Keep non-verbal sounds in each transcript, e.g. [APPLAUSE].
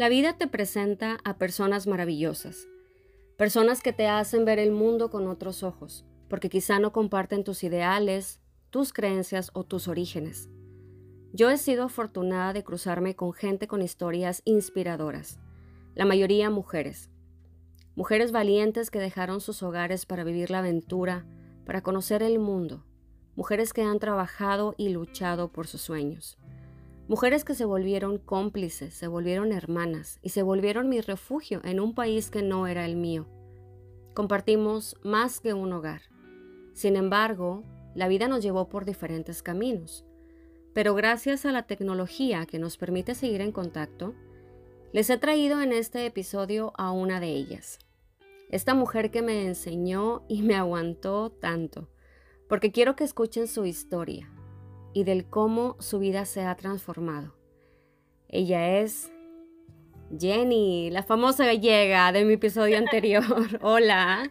La vida te presenta a personas maravillosas, personas que te hacen ver el mundo con otros ojos, porque quizá no comparten tus ideales, tus creencias o tus orígenes. Yo he sido afortunada de cruzarme con gente con historias inspiradoras, la mayoría mujeres. Mujeres valientes que dejaron sus hogares para vivir la aventura, para conocer el mundo. Mujeres que han trabajado y luchado por sus sueños. Mujeres que se volvieron cómplices, se volvieron hermanas y se volvieron mi refugio en un país que no era el mío. Compartimos más que un hogar. Sin embargo, la vida nos llevó por diferentes caminos. Pero gracias a la tecnología que nos permite seguir en contacto, les he traído en este episodio a una de ellas. Esta mujer que me enseñó y me aguantó tanto, porque quiero que escuchen su historia, y del cómo su vida se ha transformado. Ella es Jenny, la famosa gallega de mi episodio anterior. [LAUGHS] Hola.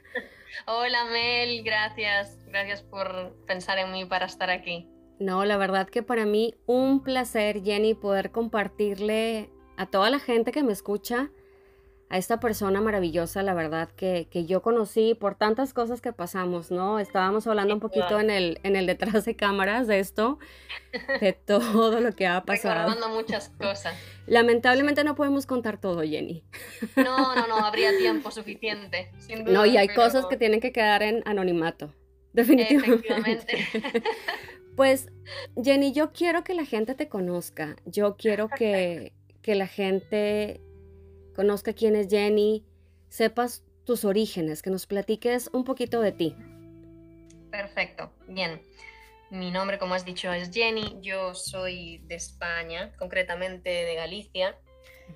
Hola Mel, gracias. Gracias por pensar en mí para estar aquí. No, la verdad que para mí un placer, Jenny, poder compartirle a toda la gente que me escucha a esta persona maravillosa, la verdad, que, yo conocí por tantas cosas que pasamos, ¿no? Estábamos hablando un poquito en el, en el detrás de cámaras de esto, de [LAUGHS] todo lo que ha pasado. Recordando muchas cosas. Lamentablemente no podemos contar todo, Jenny. No, no, no, habría tiempo [LAUGHS] suficiente. Sin duda, no, y hay cosas que tienen que quedar en anonimato, [LAUGHS] definitivamente. pues, Jenny, yo quiero que la gente te conozca, yo quiero que, que la gente conozca quién es Jenny, sepas tus orígenes, que nos platiques un poquito de ti. Perfecto, bien. Mi nombre, como has dicho, es Jenny. Yo soy de España, concretamente de Galicia,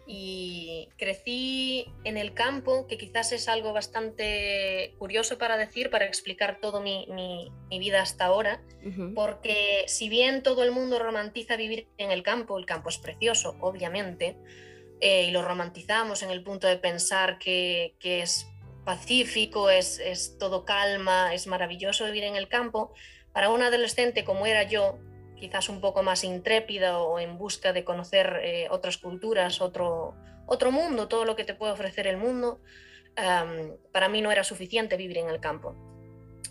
y crecí en el campo, que quizás es algo bastante curioso para decir, para explicar toda mi, vida hasta ahora, porque si bien todo el mundo romantiza vivir en el campo, el campo es precioso, obviamente, eh, y lo romantizamos en el punto de pensar que, es pacífico, es, todo calma, es maravilloso vivir en el campo, para un adolescente como era yo, quizás un poco más intrépida o en busca de conocer eh, otras culturas, otro, otro mundo, todo lo que te puede ofrecer el mundo, para mí no era suficiente vivir en el campo.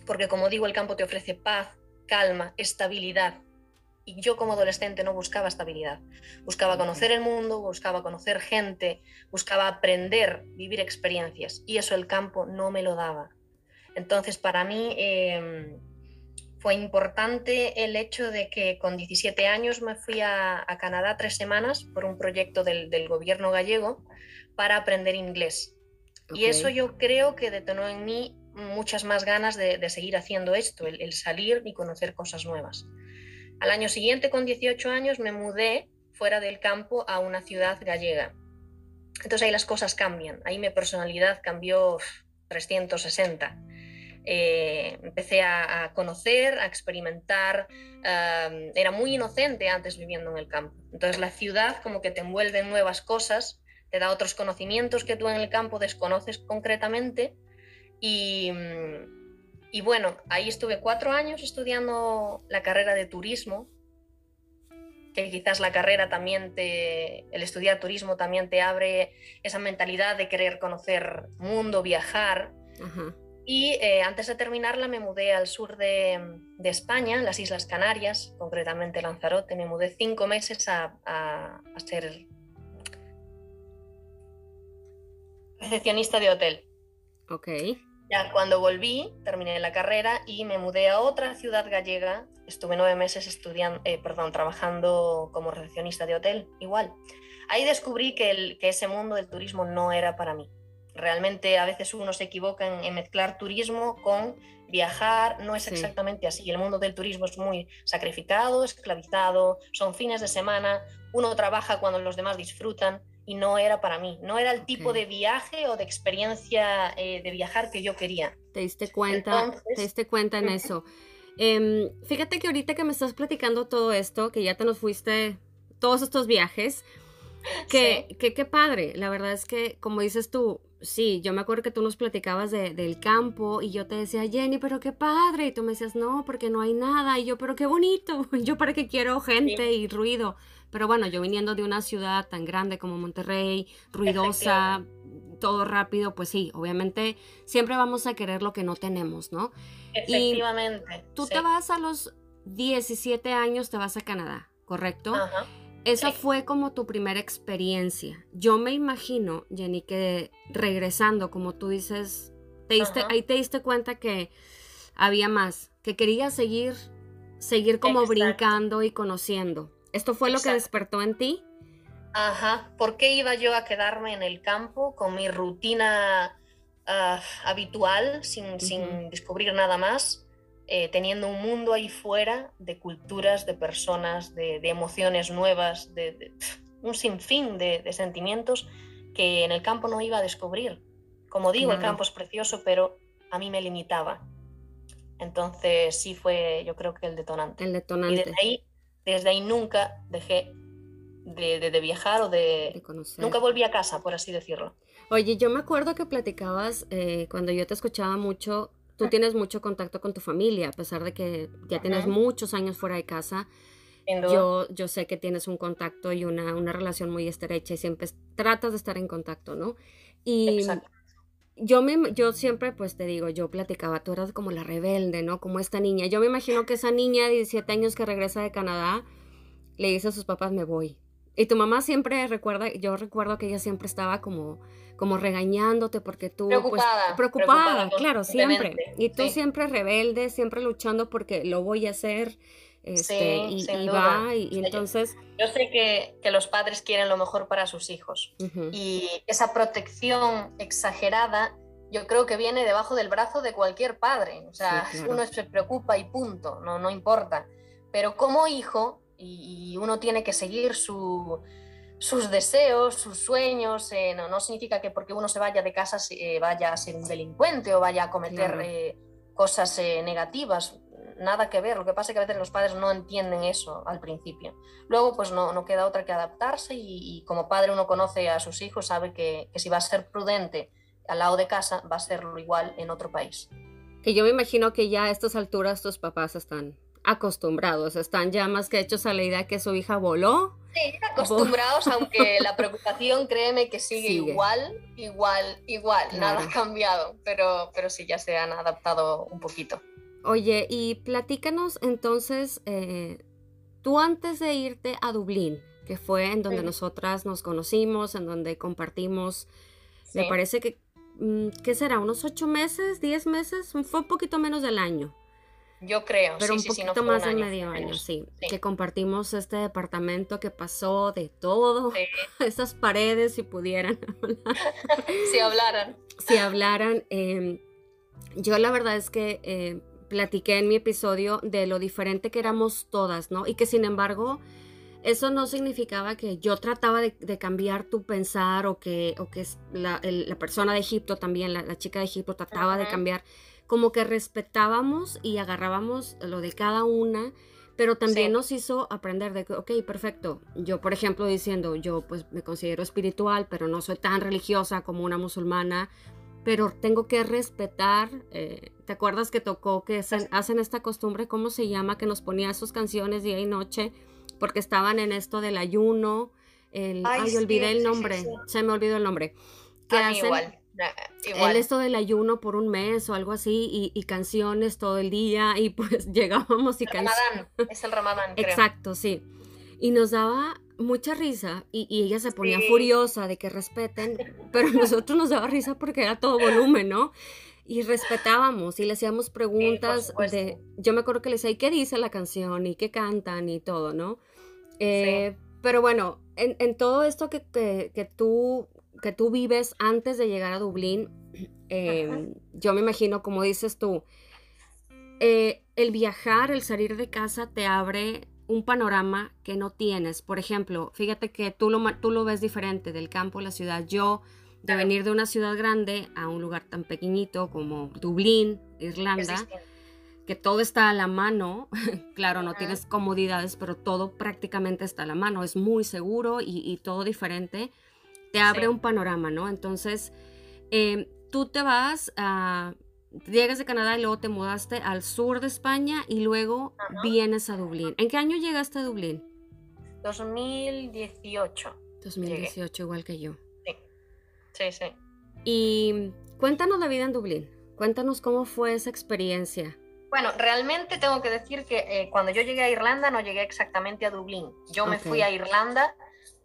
Porque como digo, el campo te ofrece paz, calma, estabilidad, y yo como adolescente no buscaba estabilidad. Buscaba conocer el mundo, buscaba conocer gente, buscaba aprender, vivir experiencias. Y eso el campo no me lo daba. Entonces para mí em, fue importante el hecho de que con 17 años me fui a, Canadá tres semanas por un proyecto del, gobierno gallego para aprender inglés. Y eso yo creo que detonó en mí muchas más ganas de, seguir haciendo esto, el salir y conocer cosas nuevas. Al año siguiente, con 18 años, me mudé fuera del campo a una ciudad gallega. Entonces ahí las cosas cambian, ahí mi personalidad cambió 360. Eh, empecé a, conocer, a experimentar, era muy inocente antes viviendo en el campo. Entonces la ciudad como que te envuelve en nuevas cosas, te da otros conocimientos que tú en el campo desconoces concretamente y, mm, y bueno, ahí estuve cuatro años estudiando la carrera de turismo, que quizás la carrera también te, el estudiar turismo también te abre esa mentalidad de querer conocer mundo, viajar. Y eh, antes de terminarla me mudé al sur de, de, España, las Islas Canarias, concretamente Lanzarote. Me mudé cinco meses a, a, a ser recepcionista de hotel. Ok. Ya cuando volví, terminé la carrera y me mudé a otra ciudad gallega. Estuve nueve meses estudiando, eh, perdón, trabajando como recepcionista de hotel, igual. Ahí descubrí que, el, que ese mundo del turismo no era para mí. Realmente a veces uno se equivoca en, mezclar turismo con viajar, no es exactamente así. El mundo del turismo es muy sacrificado, esclavizado, son fines de semana, uno trabaja cuando los demás disfrutan y no era para mí, no era el tipo de viaje o de experiencia eh, de viajar que yo quería. ¿Te diste cuenta? ¿Te diste cuenta en eso? Em, fíjate que ahorita que me estás platicando todo esto, que ya te nos fuiste todos estos viajes, [LAUGHS] que, qué padre, la verdad es que como dices tú, sí, yo me acuerdo que tú nos platicabas del campo y yo te decía, Jenny, pero qué padre. Y tú me decías, no, porque no hay nada. Y yo, pero qué bonito. [LAUGHS] Yo para qué quiero gente y ruido. Pero bueno, yo viniendo de una ciudad tan grande como Monterrey, ruidosa, todo rápido, pues sí, obviamente siempre vamos a querer lo que no tenemos, ¿no? Efectivamente. tú te vas a los 17 años, te vas a Canadá, ¿correcto? Ajá. Esa fue como tu primera experiencia. Yo me imagino, Jenny, que regresando, como tú dices, te ahí te diste cuenta que había más, que querías seguir, seguir como brincando y conociendo. ¿Esto fue lo que despertó en ti? Ajá. ¿Por qué iba yo a quedarme en el campo con mi rutina ah, habitual, sin, sin descubrir nada más? Eh, teniendo un mundo ahí fuera de culturas, de personas, de, emociones nuevas, de, un sinfín de, sentimientos que en el campo no iba a descubrir. Como digo, el campo es precioso, pero a mí me limitaba. Entonces sí fue, yo creo que el detonante. El detonante. Y desde ahí, desde ahí nunca dejé de, viajar o de... conocer. Nunca volví a casa, por así decirlo. Oye, yo me acuerdo que platicabas eh, cuando yo te escuchaba mucho tú tienes mucho contacto con tu familia, a pesar de que ya tienes muchos años fuera de casa. Yo, yo sé que tienes un contacto y una, una, relación muy estrecha y siempre tratas de estar en contacto, ¿no? Y yo, me, yo siempre, pues te digo, yo platicaba, tú eras como la rebelde, ¿no? Como esta niña. Yo me imagino que esa niña de 17 años que regresa de Canadá le dice a sus papás, me voy. Y tu mamá siempre recuerda, yo recuerdo que ella siempre estaba como como regañándote porque tú pues, preocupada, preocupada, claro, siempre. Y tú siempre rebelde, siempre luchando porque lo voy a hacer. Este, y, va, y, entonces... Yo sé que, que, los padres quieren lo mejor para sus hijos. Y esa protección exagerada yo creo que viene debajo del brazo de cualquier padre, o sea, [LAUGHS] uno se preocupa y punto, no, no importa, pero como hijo, y uno tiene que seguir su, sus deseos, sus sueños, eh, no, no, significa que porque uno se vaya de casa eh, vaya a ser un delincuente o vaya a cometer eh, cosas negativas, nada que ver, lo que pasa es que a veces los padres no entienden eso al principio. Luego pues no, no queda otra que adaptarse y, como padre uno conoce a sus hijos, sabe que, que si va a ser prudente al lado de casa, va a serlo igual en otro país. Que yo me imagino que ya a estas alturas tus papás están acostumbrados, están ya más que hechos a la idea que su hija voló Sí, acostumbrados, aunque la [LAUGHS] preocupación, créeme que sigue, igual, igual, igual, nada ha cambiado, pero, pero sí, ya se han adaptado un poquito. Oye, y platícanos entonces, eh, tú antes de irte a Dublín, que fue en donde nosotras nos conocimos, en donde compartimos, me parece que, mm, ¿qué será? ¿Unos ocho meses, diez meses? Fue un poquito menos del año. Yo creo, pero un poquito más de medio año, sí, Que compartimos este departamento que pasó de todo, [LAUGHS] esas paredes, si pudieran [LAUGHS] hablar. [LAUGHS] si hablaran. Si hablaran. Em, yo la verdad es que eh, platiqué en mi episodio de lo diferente que éramos todas, ¿no? Y que sin embargo, eso no significaba que yo trataba de, cambiar tu pensar o que, o que la, la persona de Egipto también, la, chica de Egipto trataba de cambiar como que respetábamos y agarrábamos lo de cada una, pero también nos hizo aprender de que, ok, perfecto, yo por ejemplo diciendo, yo pues me considero espiritual, pero no soy tan religiosa como una musulmana, pero tengo que respetar, eh, ¿te acuerdas que tocó que hacen esta costumbre, cómo se llama, que nos ponía sus canciones día y noche, porque estaban en esto del ayuno, el, ay, olvidé el nombre, se me olvidó el nombre, que hacen... Igual el esto del ayuno por un mes o algo así y, canciones todo el día y pues [LAUGHS] llegábamos y canciones. es el ramadán. Exacto, sí. Y nos daba mucha risa y, ella se ponía furiosa de que respeten, pero a nosotros nos daba risa porque era todo volumen, ¿no? Y respetábamos y le hacíamos preguntas de, yo me acuerdo que le decía, ¿y qué dice la canción? ¿Y qué cantan? Y todo, ¿no? Eh, pero bueno, en, todo esto que, que, tú que tú vives antes de llegar a Dublín, [CLEARS THROAT] em, yo me imagino, como dices tú, eh, el viajar, el salir de casa te abre un panorama que no tienes. Por ejemplo, fíjate que tú lo, tú lo ves diferente del campo a la ciudad. Yo, de venir de una ciudad grande a un lugar tan pequeñito como Dublín, Irlanda, que todo está a la mano, [LAUGHS] claro, no tienes comodidades, pero todo prácticamente está a la mano, es muy seguro y todo diferente te abre un panorama, ¿no? Entonces, em, tú te vas a, llegas de Canadá y luego te mudaste al sur de España y luego vienes a Dublín. ¿En qué año llegaste a Dublín? 2018. 2018, igual que yo. Sí, sí, sí. Y cuéntanos la vida en Dublín. Cuéntanos cómo fue esa experiencia. Bueno, realmente tengo que decir que eh, cuando yo llegué a Irlanda no llegué exactamente a Dublín. Yo me fui a Irlanda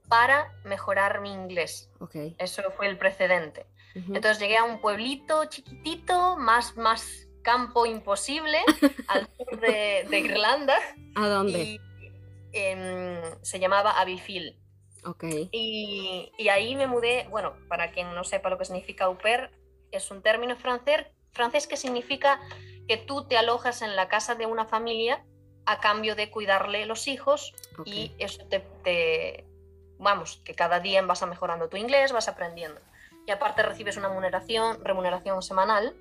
para mejorar mi inglés. Okay. Eso fue el precedente. Entonces llegué a un pueblito chiquitito, más, más campo imposible, [LAUGHS] al sur de, Irlanda. ¿A dónde? Em, se llamaba Abbeyfield. Okay. Y, y, ahí me mudé, bueno, para quien no sepa lo que significa au pair, es un término francés, francés que significa que tú te alojas en la casa de una familia a cambio de cuidarle los hijos y eso te, vamos, que cada día vas mejorando tu inglés, vas aprendiendo. Y aparte recibes una remuneración, remuneración semanal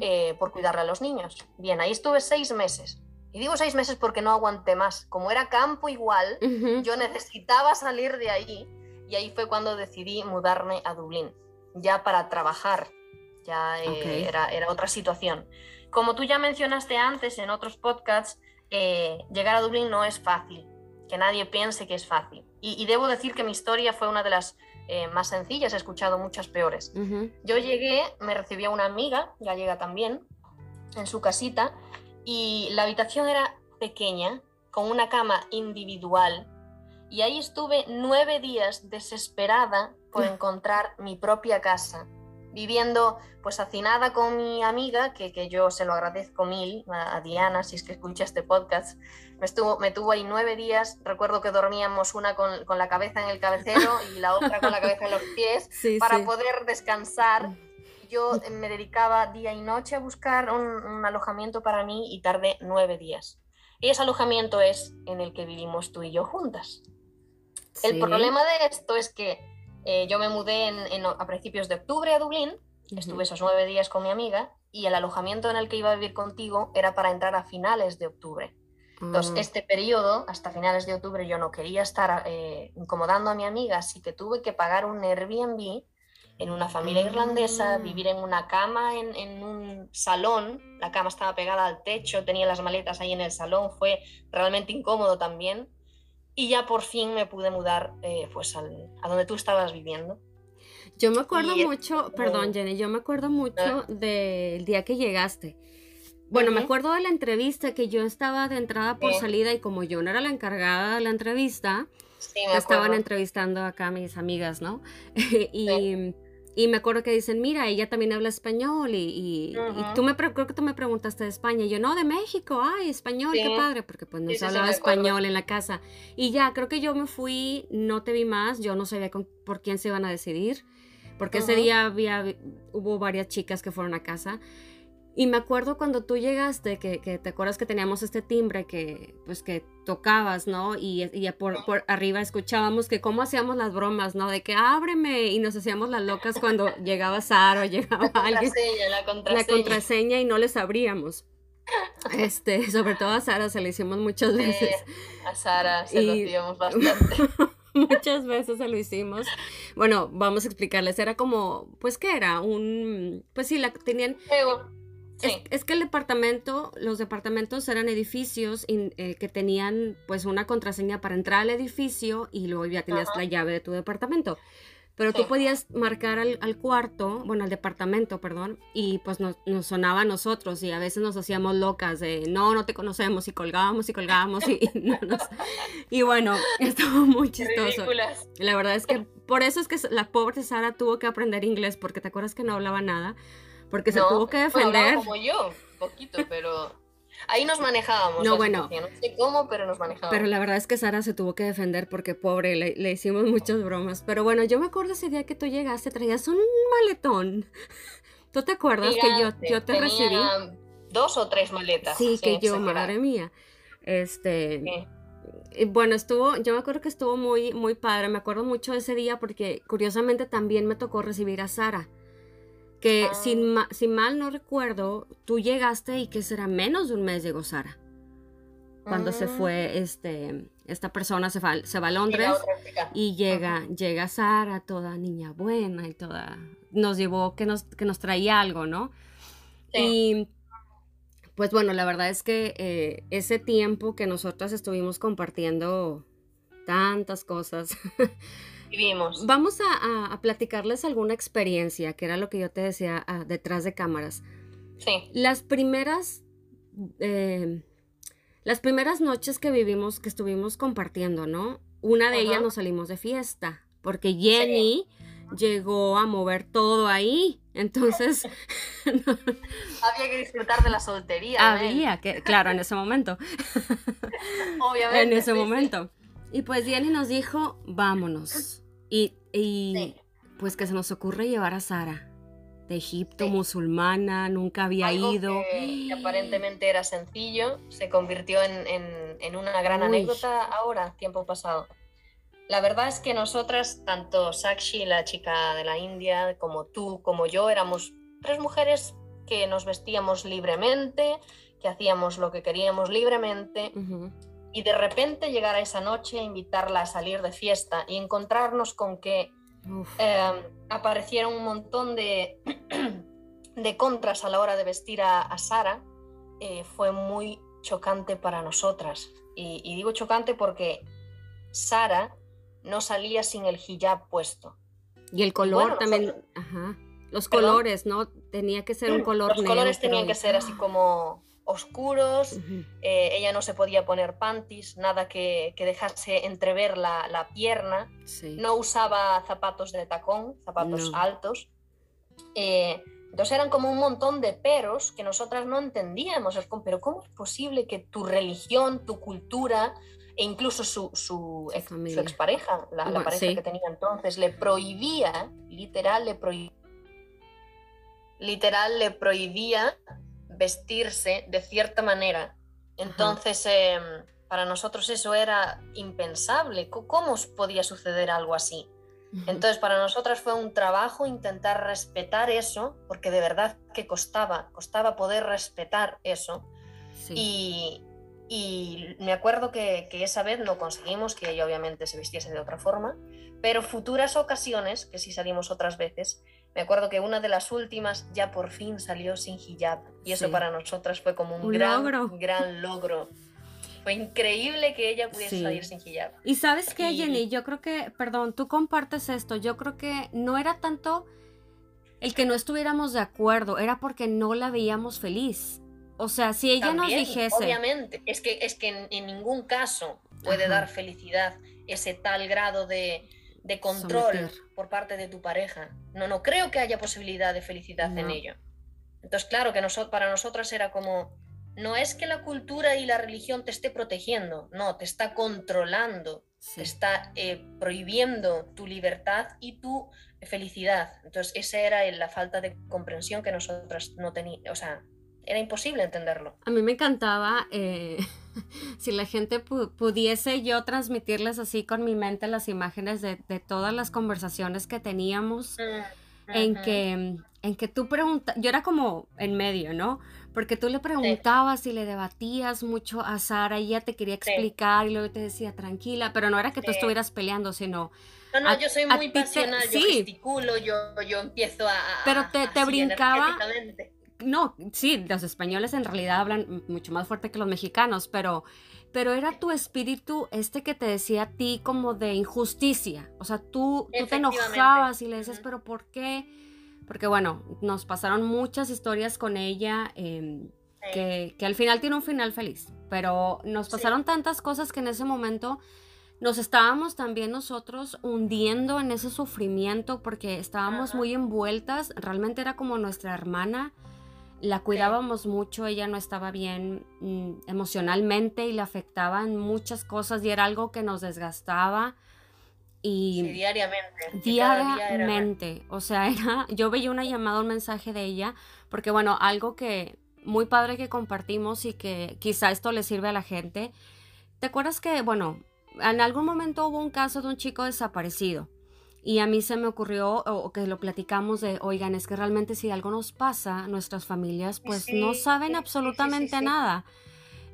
eh, por cuidarle a los niños. Bien, ahí estuve seis meses. Y digo seis meses porque no aguanté más. Como era campo igual, yo necesitaba salir de ahí y ahí fue cuando decidí mudarme a Dublín, ya para trabajar. Ya eh, era, era otra situación. Como tú ya mencionaste antes en otros podcasts, eh, llegar a Dublín no es fácil, que nadie piense que es fácil. Y, debo decir que mi historia fue una de las eh, más sencillas, he escuchado muchas peores. Yo llegué, me recibía una amiga, gallega también, en su casita, y la habitación era pequeña, con una cama individual, y ahí estuve nueve días desesperada por [LAUGHS] encontrar mi propia casa viviendo pues hacinada con mi amiga, que, que yo se lo agradezco mil, a, Diana, si es que escucha este podcast, me, estuvo, me tuvo ahí nueve días, recuerdo que dormíamos una con, con la cabeza en el cabecero y la otra con la cabeza en los pies, [LAUGHS] para poder descansar. Yo me dedicaba día y noche a buscar un, un alojamiento para mí y tardé nueve días. Y ese alojamiento es en el que vivimos tú y yo juntas. El problema de esto es que eh, yo me mudé a principios de octubre a Dublín, estuve esos nueve días con mi amiga y el alojamiento en el que iba a vivir contigo era para entrar a finales de octubre. Entonces, ah. este periodo, hasta finales de octubre, yo no quería estar eh, incomodando a mi amiga, así que tuve que pagar un Airbnb en una familia irlandesa, ah. vivir en una cama, en, en, un salón, la cama estaba pegada al techo, tenía las maletas ahí en el salón, fue realmente incómodo también y ya por fin me pude mudar eh, pues a donde tú estabas viviendo. Yo me acuerdo mucho, perdón Jenny, yo me acuerdo mucho del día que llegaste. Bueno, me acuerdo de la entrevista que yo estaba de entrada por salida y como yo no era la encargada de la entrevista, estaban entrevistando acá a mis amigas, ¿no? [LAUGHS] y y me acuerdo que dicen, mira, ella también habla español y, tú me creo que tú me preguntaste de España. Y yo, no, de México, ay, español, qué padre, porque pues no se hablaba español en la casa. Y ya, creo que yo me fui, no te vi más, yo no sabía por quién se iban a decidir, porque ese día había, hubo varias chicas que fueron a casa. Y me acuerdo cuando tú llegaste, que, que, te acuerdas que teníamos este timbre que, pues, que tocabas, ¿no? Y, y por, por, arriba escuchábamos que cómo hacíamos las bromas, ¿no? De que ábreme y nos hacíamos las locas cuando [LAUGHS] llegaba Sara o llegaba la alguien. La contraseña, la contraseña. y no les abríamos. Este, [LAUGHS] sobre todo a Sara se lo hicimos muchas veces. a Sara se lo hicimos [LAUGHS] bastante. Muchas veces se lo hicimos. Bueno, vamos a explicarles. Era como, pues, ¿qué era? Un, pues sí, la tenían... Es, que el departamento, los departamentos eran edificios eh, que tenían pues una contraseña para entrar al edificio y luego ya tenías la llave de tu departamento. Pero tú podías marcar al, cuarto, bueno, al departamento, perdón, y pues nos, sonaba a nosotros y a veces nos hacíamos locas de no, no te conocemos y colgábamos y colgábamos y, [LAUGHS] y bueno, [LAUGHS] estuvo muy chistoso. La verdad es que por eso es que la pobre Sara tuvo que aprender inglés porque te acuerdas que no hablaba nada porque se tuvo que defender. como yo, poquito, pero ahí nos [LAUGHS] manejábamos. No, bueno. No sé cómo, pero nos manejábamos. Pero la verdad es que Sara se tuvo que defender porque pobre, le, hicimos muchas bromas. Pero bueno, yo me acuerdo ese día que tú llegaste, traías un maletón. ¿Tú te acuerdas que yo, yo te recibí? Dos o tres maletas. Sí, que yo, madre mía. Este. Bueno, estuvo, yo me acuerdo que estuvo muy, muy padre. Me acuerdo mucho de ese día porque curiosamente también me tocó recibir a Sara que ah. sin, sin, mal no recuerdo, tú llegaste y que será menos de un mes llegó Sara. Cuando se fue, ah. este, esta persona se va, se va a Londres y llega, llega Sara, toda niña buena y toda, nos llevó que nos, que nos traía algo, ¿no? Y pues bueno, la verdad es que eh, ese tiempo que nosotras estuvimos compartiendo tantas cosas. [LAUGHS] Vivimos. Vamos a, platicarles alguna experiencia, que era lo que yo te decía ah, detrás de cámaras. Sí. Las primeras, eh, las primeras noches que vivimos, que estuvimos compartiendo, ¿no? Una de ellas nos salimos de fiesta, porque Jenny llegó a mover todo ahí. Entonces. [LAUGHS] Había que disfrutar de la soltería. Había que, claro, en ese momento. [LAUGHS] Obviamente. en ese momento. Y pues Jenny nos dijo, vámonos. Y, pues que se nos ocurre llevar a Sara de Egipto, musulmana, nunca había ido. Que, aparentemente era sencillo, se convirtió en, una gran anécdota ahora, tiempo pasado. La verdad es que nosotras, tanto Sakshi, la chica de la India, como tú, como yo, éramos tres mujeres que nos vestíamos libremente, que hacíamos lo que queríamos libremente. Y de repente llegar a esa noche, invitarla a salir de fiesta y encontrarnos con que eh, aparecieron un montón de, [CLEARS THROAT] de contras a la hora de vestir a, Sara, eh, fue muy chocante para nosotras. y digo chocante porque Sara no salía sin el hijab puesto. Y el color también, ajá. Los colores, ¿no? Tenía que ser un [CLEARS THROAT] color Los colores tenían que ser así como oscuros, eh, ella no se podía poner panties, nada que, dejase entrever la, pierna, no usaba zapatos de tacón, zapatos altos. Eh, entonces eran como un montón de peros que nosotras no entendíamos, pero ¿cómo es posible que tu religión, tu cultura, e incluso su, su, ex, expareja, la, pareja que tenía entonces, le prohibía, literal, le prohibía, literal, le prohibía vestirse de cierta manera. Entonces, em, para nosotros eso era impensable. ¿Cómo podía suceder algo así? Entonces, para nosotras fue un trabajo intentar respetar eso, porque de verdad que costaba, costaba poder respetar eso. Y, y me acuerdo que, esa vez lo conseguimos, que ella obviamente se vistiese de otra forma, pero futuras ocasiones, que sí salimos otras veces, me acuerdo que una de las últimas ya por fin salió sin hijab. Y eso para nosotras fue como un, gran, logro. gran logro. Fue increíble que ella pudiese salir sin hijab. Y sabes qué, Jenny, yo creo que, perdón, tú compartes esto, yo creo que no era tanto el que no estuviéramos de acuerdo, era porque no la veíamos feliz. O sea, si ella nos dijese. Obviamente, es que, es que en, ningún caso puede dar felicidad ese tal grado de, control por parte de tu pareja. No, no creo que haya posibilidad de felicidad en ello. Entonces, claro que para nosotras era como. No es que la cultura y la religión te esté protegiendo, no, te está controlando, te está eh, prohibiendo tu libertad y tu felicidad. Entonces, esa era la falta de comprensión que nosotras no teníamos, o sea, era imposible entenderlo. A mí me encantaba eh, [LAUGHS] si la gente pudiese yo transmitirles así con mi mente las imágenes de, todas las conversaciones que teníamos, mm, en, que, en que tú preguntas, yo era como en medio, ¿no? Porque tú le preguntabas y le debatías mucho a Sara y ella te quería explicar y luego te decía tranquila, pero no era que tú estuvieras peleando, sino... No, no, yo soy muy pasional, yo gesticulo, yo, yo empiezo a... Pero te, te brincaba no, sí, los españoles en realidad hablan mucho más fuerte que los mexicanos, pero, pero era tu espíritu este que te decía a ti como de injusticia. O sea, tú, tú te enojabas y le dices, pero ¿por qué? Porque bueno, nos pasaron muchas historias con ella em, que, al final tiene un final feliz, pero nos pasaron tantas cosas que en ese momento nos estábamos también nosotros hundiendo en ese sufrimiento porque estábamos muy envueltas, realmente era como nuestra hermana la cuidábamos mucho, ella no estaba bien mm, emocionalmente y le afectaban muchas cosas y era algo que nos desgastaba. Y diariamente. Diariamente. [LAUGHS] O sea, era, yo veía una llamada, un mensaje de ella, porque bueno, algo que muy padre que compartimos y que quizá esto le sirve a la gente. ¿Te acuerdas que, bueno, en algún momento hubo un caso de un chico desaparecido? Y a mí se me ocurrió, o que lo platicamos de, oigan, es que realmente si algo nos pasa, nuestras familias pues no saben absolutamente nada.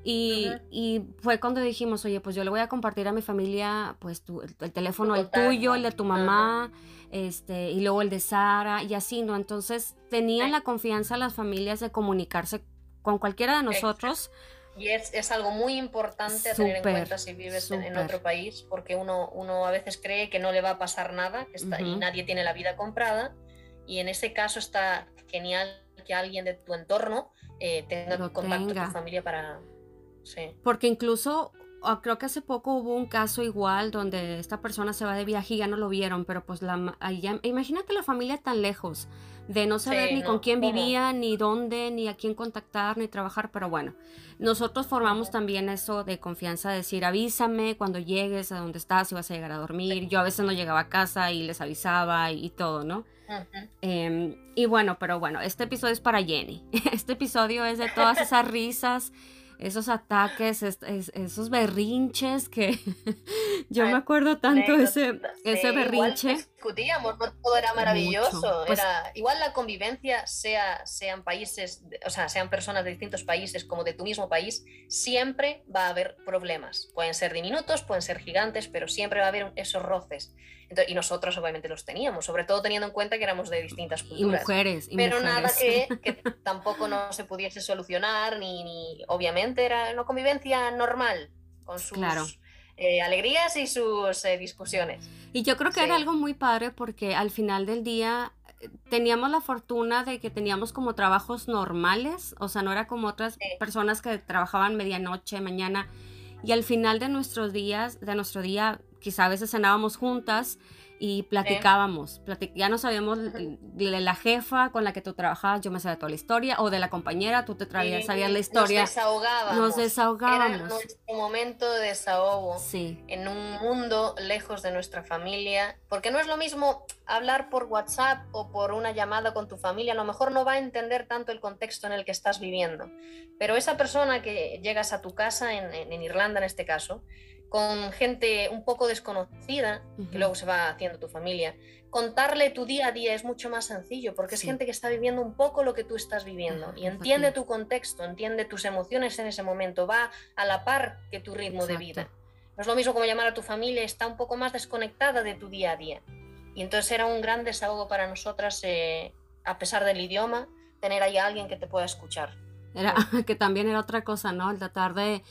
Y, fue cuando dijimos, oye, pues yo le voy a compartir a mi familia, pues tu, el, teléfono, el tuyo, el de tu mamá, este, y luego el de Sara, y así, ¿no? Entonces tenían la confianza las familias de comunicarse con cualquiera de nosotros. Y es, es, algo muy importante a tener en cuenta si vives en, otro país, porque uno, uno a veces cree que no le va a pasar nada que está, y nadie tiene la vida comprada. Y en ese caso está genial que alguien de tu entorno eh, tenga contacto con tu familia para, porque incluso creo que hace poco hubo un caso igual donde esta persona se va de viaje y ya no lo vieron, pero pues la imagínate la familia tan lejos de no saber ni con quién vivía, ni dónde, ni a quién contactar, ni trabajar, pero bueno, nosotros formamos también eso de confianza, decir avísame cuando llegues a donde estás, si vas a llegar a dormir. Yo a veces no llegaba a casa y les avisaba y, todo, ¿no? Em, y bueno, pero bueno, este episodio es para Jenny. [LAUGHS] Este episodio es de todas esas risas esos ataques, esos berrinches que [LAUGHS] yo me acuerdo tanto ese, ese berrinche. Igual discutíamos, no todo era maravilloso. Pues era, igual la convivencia, sea, sean países, o sea, sean personas de distintos países como de tu mismo país, siempre va a haber problemas. Pueden ser diminutos, pueden ser gigantes, pero siempre va a haber esos roces y nosotros obviamente los teníamos, sobre todo teniendo en cuenta que éramos de distintas culturas. Y mujeres. pero nada [LAUGHS] que, tampoco no se pudiese solucionar, ni, obviamente era una convivencia normal, con sus eh, alegrías y sus eh, discusiones. Y yo creo que era algo muy padre porque al final del día eh, teníamos la fortuna de que teníamos como trabajos normales, o sea, no era como otras personas que trabajaban medianoche, mañana, y al final de nuestros días, de nuestro día, quizá a veces cenábamos juntas y platicábamos. ya no sabíamos de la jefa con la que tú trabajabas, yo me sabía toda la historia, o de la compañera, tú te traías, sabías la historia. Nos desahogábamos. Nos desahogábamos. Era nuestro momento de desahogo sí. en un mundo lejos de nuestra familia, porque no es lo mismo hablar por WhatsApp o por una llamada con tu familia, a lo mejor no va a entender tanto el contexto en el que estás viviendo, pero esa persona que llegas a tu casa, en Irlanda en este caso, con gente un poco desconocida, que luego se va haciendo tu familia, contarle tu día a día es mucho más sencillo, porque es gente que está viviendo un poco lo que tú estás viviendo y entiende tu contexto, entiende tus emociones en ese momento, va a la par que tu ritmo de vida. No es lo mismo como llamar a tu familia, está un poco más desconectada de tu día a día. Y entonces era un gran desahogo para nosotras, eh, a pesar del idioma, tener ahí a alguien que te pueda escuchar. Era, [LAUGHS] que también era otra cosa, ¿no? El tratar de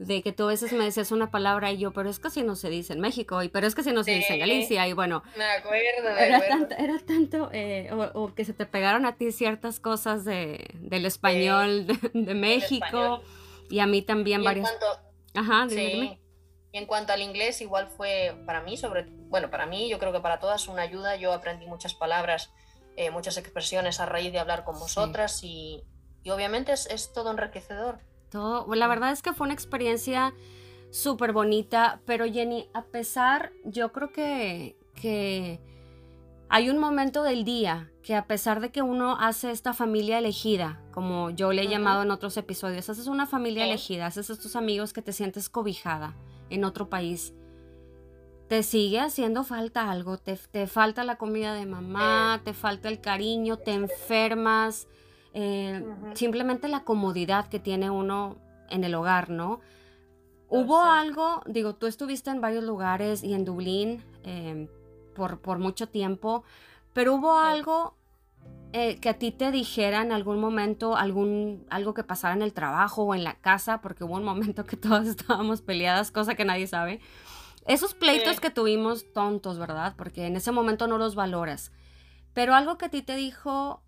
de que tú a veces me decías una palabra y yo, pero es que así no se dice en México, y pero es que así no se dice en Galicia, y bueno. Me acuerdo, me era, acuerdo. Tanto, era tanto, eh, o, que se te pegaron a ti ciertas cosas de, del español de, México, y a mí también varias. Ajá, dime, Y en cuanto al inglés, igual fue para mí, sobre, bueno, para mí, yo creo que para todas una ayuda. Yo aprendí muchas palabras, eh, muchas expresiones a raíz de hablar con vosotras y, y, obviamente es, es todo enriquecedor la verdad es que fue una experiencia súper bonita, pero Jenny, a pesar, yo creo que, que hay un momento del día que a pesar de que uno hace esta familia elegida, como yo le he llamado en otros episodios, haces una familia elegida, haces estos amigos que te sientes cobijada en otro país, te sigue haciendo falta algo, te, te falta la comida de mamá, te falta el cariño, te enfermas, eh, simplemente la comodidad que tiene uno en el hogar, ¿no? Hubo algo, digo, tú estuviste en varios lugares y en Dublín por, por, mucho tiempo, pero hubo algo eh, que a ti te dijera en algún momento, algún, algo que pasara en el trabajo o en la casa, porque hubo un momento que [LAUGHS] todas estábamos peleadas, cosa que nadie sabe. Esos pleitos que tuvimos tontos, ¿verdad? Porque en ese momento no los valoras. Pero algo que a ti te dijo,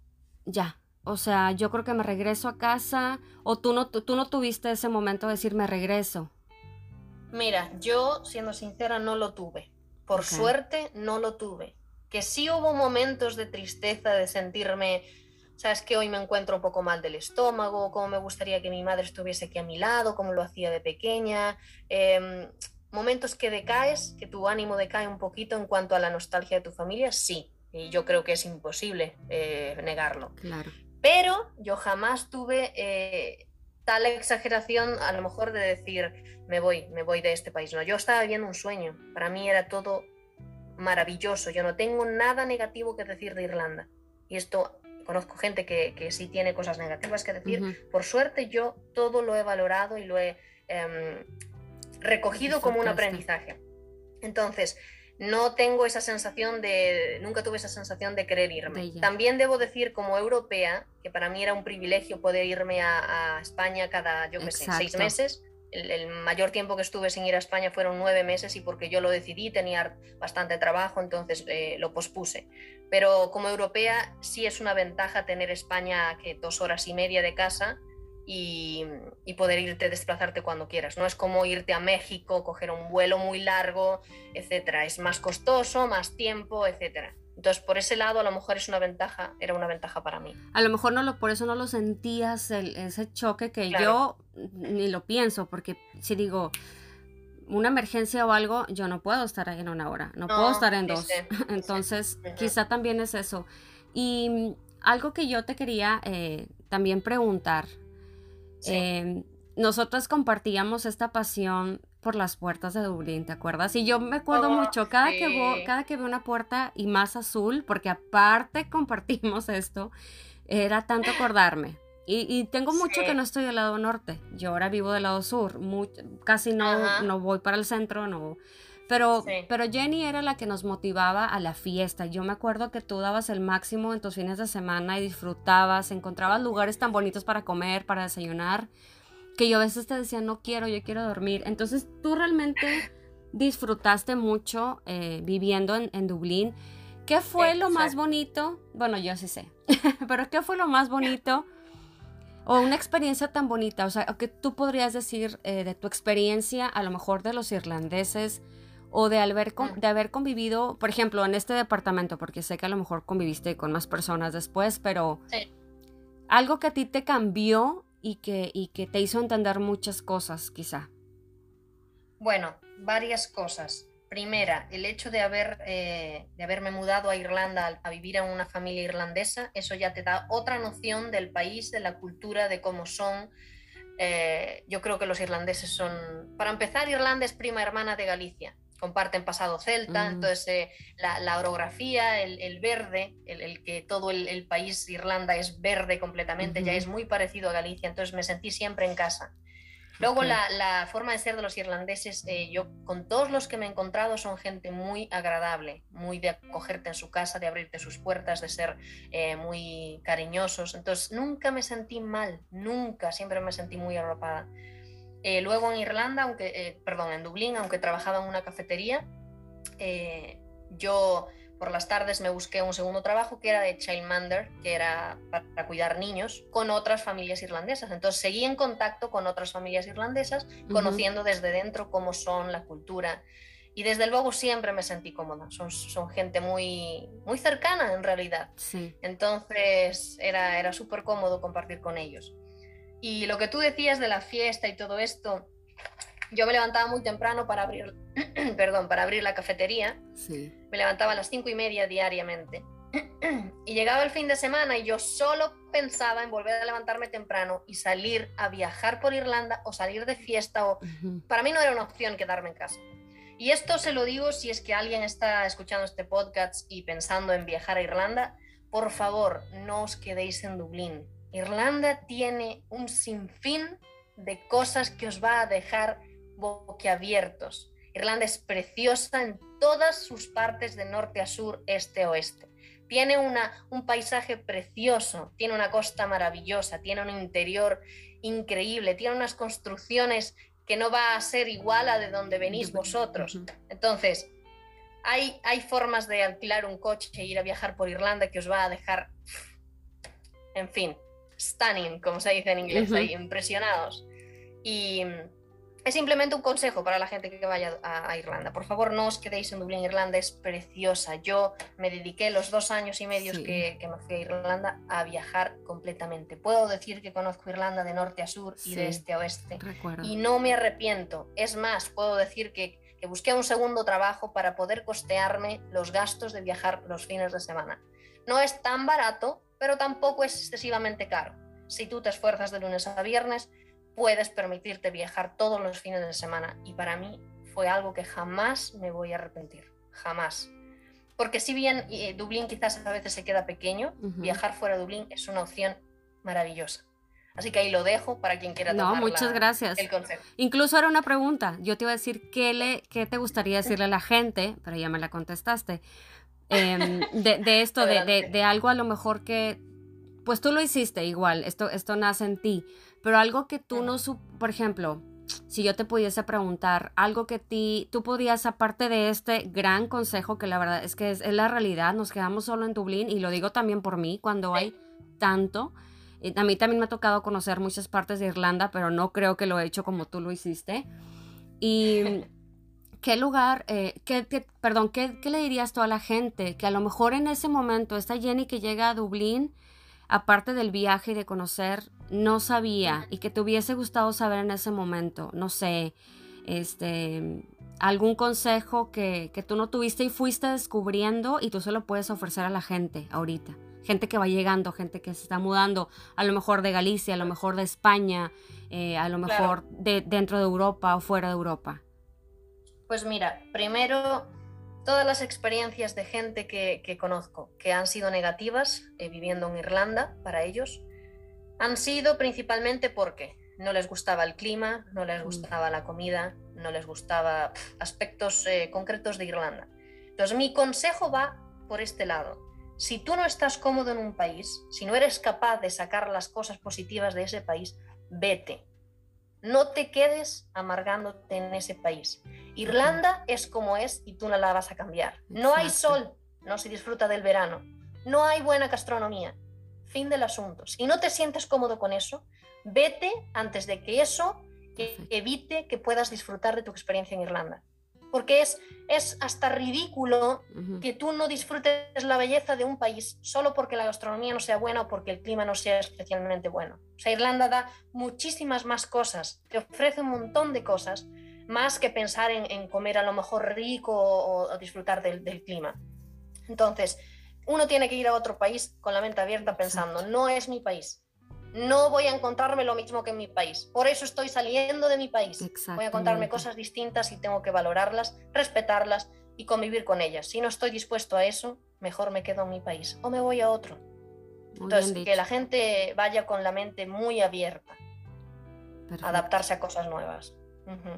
ya, o sea, yo creo que me regreso a casa o tú no, tú no tuviste ese momento de decir me regreso. Mira, yo siendo sincera no lo tuve. Por suerte no lo tuve. Que sí hubo momentos de tristeza, de sentirme, sabes que hoy me encuentro un poco mal del estómago, cómo me gustaría que mi madre estuviese aquí a mi lado, como lo hacía de pequeña. Em, momentos que decaes, que tu ánimo decae un poquito en cuanto a la nostalgia de tu familia, sí. Y yo creo que es imposible eh, negarlo. Claro. Pero yo jamás tuve eh, tal exageración, a lo mejor de decir, me voy, me voy de este país. No, yo estaba viviendo un sueño. Para mí era todo maravilloso. Yo no tengo nada negativo que decir de Irlanda. Y esto conozco gente que, que, sí tiene cosas negativas que decir. Por suerte yo todo lo he valorado y lo he em, recogido como un aprendizaje. Entonces, no tengo esa sensación de, nunca tuve esa sensación de querer irme. También debo decir como europea, que para mí era un privilegio poder irme a, España cada, yo qué sé, seis meses. El, mayor tiempo que estuve sin ir a España fueron nueve meses y porque yo lo decidí, tenía bastante trabajo, entonces eh, lo pospuse. Pero como europea sí es una ventaja tener España que dos horas y media de casa y, poder irte, desplazarte cuando quieras. No es como irte a México, coger un vuelo muy largo, etcétera. Es más costoso, más tiempo, etcétera. Entonces, por ese lado, a lo mejor es una ventaja, era una ventaja para mí. A lo mejor no lo, por eso no lo sentías ese choque que yo ni lo pienso, porque si digo una emergencia o algo, yo no puedo estar ahí en una hora, no, puedo estar en dos. [LAUGHS] Entonces, quizá también es eso. Y algo que yo te quería eh, también preguntar, Em, nosotros compartíamos esta pasión por las puertas de Dublín, ¿te acuerdas? Y yo me acuerdo oh, mucho, cada, que veo, cada que veo una puerta y más azul, porque aparte [LAUGHS] compartimos esto, era tanto acordarme. Y, tengo mucho que no estoy del lado norte, yo ahora vivo del lado sur, casi no, no voy para el centro, no. Pero, pero Jenny era la que nos motivaba a la fiesta. Yo me acuerdo que tú dabas el máximo en tus fines de semana y disfrutabas, encontrabas lugares tan bonitos para comer, para desayunar, que yo a veces te decía, no quiero, yo quiero dormir. Entonces tú realmente [LAUGHS] disfrutaste mucho eh, viviendo en, Dublín. ¿Qué fue lo más bonito? Bueno, yo sí sé, [LAUGHS] pero ¿qué fue lo más bonito? O una experiencia tan bonita, o sea, que tú podrías decir eh, de tu experiencia, a lo mejor de los irlandeses, o de haber, de haber convivido, por ejemplo, en este departamento, porque sé que a lo mejor conviviste con más personas después, pero algo que a ti te cambió y que, y que te hizo entender muchas cosas, quizá. Bueno, varias cosas. Primera, el hecho de, haber, eh, de haberme mudado a Irlanda a vivir en una familia irlandesa, eso ya te da otra noción del país, de la cultura, de cómo son. Eh, yo creo que los irlandeses son, para empezar, Irlanda es prima hermana de Galicia comparten pasado celta, mm. entonces eh, la, orografía, el, verde, el, que todo el, país Irlanda es verde completamente, ya es muy parecido a Galicia, entonces me sentí siempre en casa. Luego la, forma de ser de los irlandeses, eh, yo con todos los que me he encontrado son gente muy agradable, muy de acogerte en su casa, de abrirte sus puertas, de ser eh, muy cariñosos, entonces nunca me sentí mal, nunca, siempre me sentí muy arropada. Eh, luego en Irlanda, aunque, eh, perdón, en Dublín, aunque trabajaba en una cafetería, eh, yo por las tardes me busqué un segundo trabajo que era de childminder, que era para cuidar niños, con otras familias irlandesas. Entonces seguí en contacto con otras familias irlandesas, conociendo desde dentro cómo son la cultura. Y desde luego siempre me sentí cómoda. Son, son gente muy, muy cercana en realidad. Entonces era, era súper cómodo compartir con ellos. Y lo que tú decías de la fiesta y todo esto, yo me levantaba muy temprano para abrir, [CLEARS THROAT] perdón, para abrir la cafetería. Me levantaba a las cinco y media diariamente. [CLEARS THROAT] y llegaba el fin de semana y yo solo pensaba en volver a levantarme temprano y salir a viajar por Irlanda o salir de fiesta. O... Para mí no era una opción quedarme en casa. Y esto se lo digo si es que alguien está escuchando este podcast y pensando en viajar a Irlanda. Por favor, no os quedéis en Dublín Irlanda tiene un sinfín de cosas que os va a dejar boquiabiertos. Irlanda es preciosa en todas sus partes de norte a sur, este a oeste. Tiene una, un paisaje precioso, tiene una costa maravillosa, tiene un interior increíble, tiene unas construcciones que no va a ser igual a de donde venís vosotros. Entonces, hay, hay formas de alquilar un coche e ir a viajar por Irlanda que os va a dejar, en fin, stunning, como se dice en inglés, impresionados. Y es simplemente un consejo para la gente que vaya a, Irlanda. Por favor, no os quedéis en Dublín. Irlanda es preciosa. Yo me dediqué los dos años y medio que, me fui a Irlanda a viajar completamente. Puedo decir que conozco Irlanda de norte a sur y de este a oeste. Y no me arrepiento. Es más, puedo decir que, que busqué un segundo trabajo para poder costearme los gastos de viajar los fines de semana. No es tan barato, pero tampoco es excesivamente caro. Si tú te esfuerzas de lunes a viernes, puedes permitirte viajar todos los fines de semana y para mí fue algo que jamás me voy a arrepentir, jamás. porque si bien eh, Dublín quizás a veces se queda pequeño, viajar fuera de Dublín es una opción maravillosa. Así que ahí lo dejo para quien quiera tomar No, muchas gracias. el consejo. Incluso era una pregunta. Yo te iba a decir qué, le, qué te gustaría decirle a la gente, pero ya me la contestaste. Em, de, esto, de, de, algo a lo mejor que, pues tú lo hiciste igual, esto, esto nace en ti, pero algo que tú no, por ejemplo, si yo te pudiese preguntar algo que ti, tú podrías, aparte de este gran consejo, que la verdad es que es, la realidad, nos quedamos solo en Dublín, y lo digo también por mí, cuando hay tanto, a mí también me ha tocado conocer muchas partes de Irlanda, pero no creo que lo he hecho como tú lo hiciste. Y [LAUGHS] ¿qué lugar, eh, qué, perdón, ¿qué, ¿qué, le dirías tú a la gente que a lo mejor en ese momento, esta Jenny que llega a Dublín, aparte del viaje y de conocer, no sabía y que te hubiese gustado saber en ese momento? No sé, este, algún consejo que, que tú no tuviste y fuiste descubriendo y tú se lo puedes ofrecer a la gente ahorita gente que va llegando, gente que se está mudando, a lo mejor de Galicia, a lo mejor de España, eh, a lo mejor de, dentro de Europa o fuera de Europa? Pues mira, primero, todas las experiencias de gente que, conozco que han sido negativas eh, viviendo en Irlanda para ellos, han sido principalmente porque no les gustaba el clima, no les mm. gustaba la comida, no les gustaba aspectos eh, concretos de Irlanda. Entonces mi consejo va por este lado si tú no estás cómodo en un país, si no eres capaz de sacar las cosas positivas de ese país, vete. No te quedes amargándote en ese país. Irlanda es como es y tú no la vas a cambiar. No hay sol, no se disfruta del verano. No hay buena gastronomía. Fin del asunto. Si no te sientes cómodo con eso, vete antes de que eso evite que puedas disfrutar de tu experiencia en Irlanda porque es, es hasta ridículo que tú no disfrutes la belleza de un país solo porque la gastronomía no sea buena o porque el clima no sea especialmente bueno. O sea, Irlanda da muchísimas más cosas, te ofrece un montón de cosas, más que pensar en, comer a lo mejor rico o, disfrutar del, del, clima. Entonces, uno tiene que ir a otro país con la mente abierta pensando, no es mi país, no voy a encontrarme lo mismo que en mi país. Por eso estoy saliendo de mi país. Voy a encontrarme cosas distintas y tengo que valorarlas, respetarlas y convivir con ellas. Si no estoy dispuesto a eso, mejor me quedo en mi país o me voy a otro. Entonces, que la gente vaya con la mente muy abierta, adaptarse a cosas nuevas.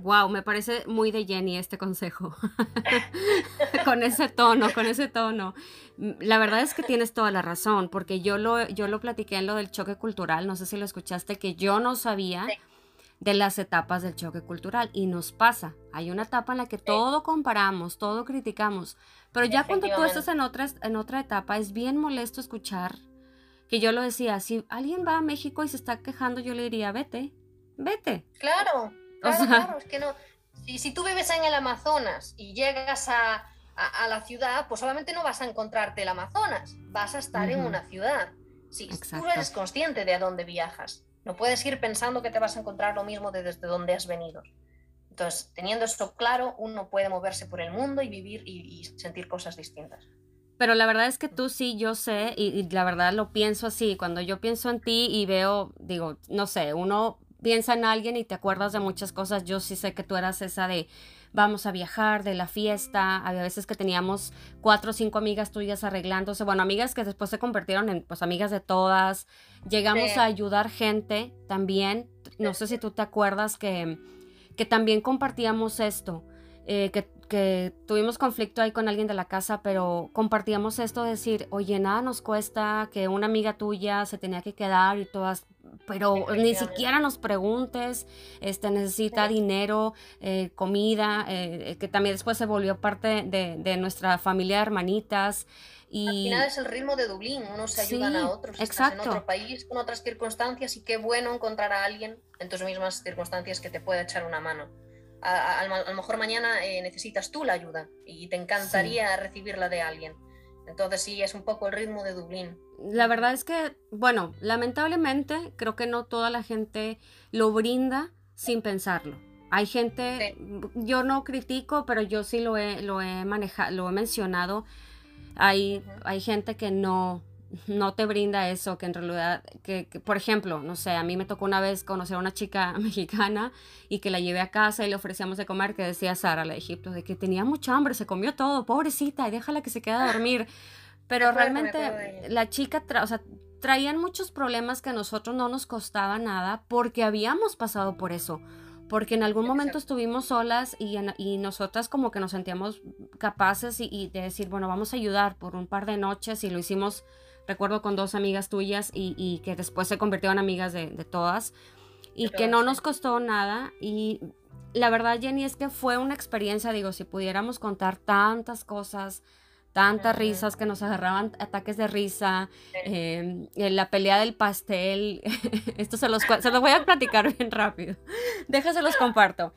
Wow, me parece muy de Jenny este consejo. [LAUGHS] con ese tono, con ese tono. Mm, la verdad es que tienes toda la razón, porque yo lo, yo lo platiqué en lo del choque cultural, no sé si lo escuchaste, que yo no sabía de las etapas del choque cultural y nos pasa. Hay una etapa en la que todo comparamos, todo criticamos, pero ya cuando tú estás en otra, en otra etapa es bien molesto escuchar que yo lo decía, si alguien va a México y se está quejando, yo le diría, vete, vete. Claro, Claro, es que no. Si, si, tú vives en el Amazonas y llegas a, a, la ciudad, pues obviamente no vas a encontrarte el Amazonas, vas a estar en una ciudad. Si tú eres consciente de a dónde viajas, no puedes ir pensando que te vas a encontrar lo mismo de desde donde has venido. Entonces, teniendo eso claro, uno puede moverse por el mundo y vivir y, sentir cosas distintas. Pero la verdad es que tú sí, yo sé, y, y, la verdad lo pienso así, cuando yo pienso en ti y veo, digo, no sé, uno piensa en alguien y te acuerdas de muchas cosas. Yo sí sé que tú eras esa de vamos a viajar, de la fiesta. Había veces que teníamos cuatro o cinco amigas tuyas arreglándose. Bueno, amigas que después se convirtieron en pues amigas de todas. Llegamos a ayudar gente también. No sé si tú te acuerdas que, que también compartíamos esto. Eh, que, que, tuvimos conflicto ahí con alguien de la casa, pero compartíamos esto de decir, oye, nada nos cuesta que una amiga tuya se tenía que quedar y todas pero ni siquiera nos preguntes, este, necesita dinero, eh, comida, eh, que también después se volvió parte de, nuestra familia de hermanitas. Y... Al final es el ritmo de Dublín, unos se ayudan a otros, exacto. en otro país con otras circunstancias y qué bueno encontrar a alguien en tus mismas circunstancias que te pueda echar una mano. A, lo mejor mañana eh, necesitas tú la ayuda y te encantaría recibirla de alguien. Entonces sí, es un poco el ritmo de Dublín. La verdad es que, bueno, lamentablemente creo que no toda la gente lo brinda sin pensarlo. Hay gente, yo no critico, pero yo sí lo he, lo he manejado, lo he mencionado. Hay, hay gente que no, no te brinda eso, que en realidad, que, por ejemplo, no sé, a mí me tocó una vez conocer a una chica [LAUGHS] mexicana y que la llevé a casa y le ofrecíamos de comer, que decía Sara, la de Egipto, de que tenía mucha hambre, se comió todo, pobrecita, y déjala que se quede a [LAUGHS] dormir. Pero realmente la chica, o sea, traían muchos problemas que a nosotros no nos costaba nada porque habíamos pasado por eso porque en algún momento estuvimos solas y, y, nosotras como que nos sentíamos capaces y, de decir, bueno, vamos a ayudar por un par de noches y lo hicimos, recuerdo, con dos amigas tuyas y, que después se convirtieron en amigas de, todas y que no nos costó nada y la verdad, Jenny, es que fue una experiencia, digo, si pudiéramos contar tantas cosas, tantas risas que nos agarraban ataques de risa, em, la pelea del pastel, [LAUGHS] esto se los, se los voy a platicar bien rápido, déjase los comparto.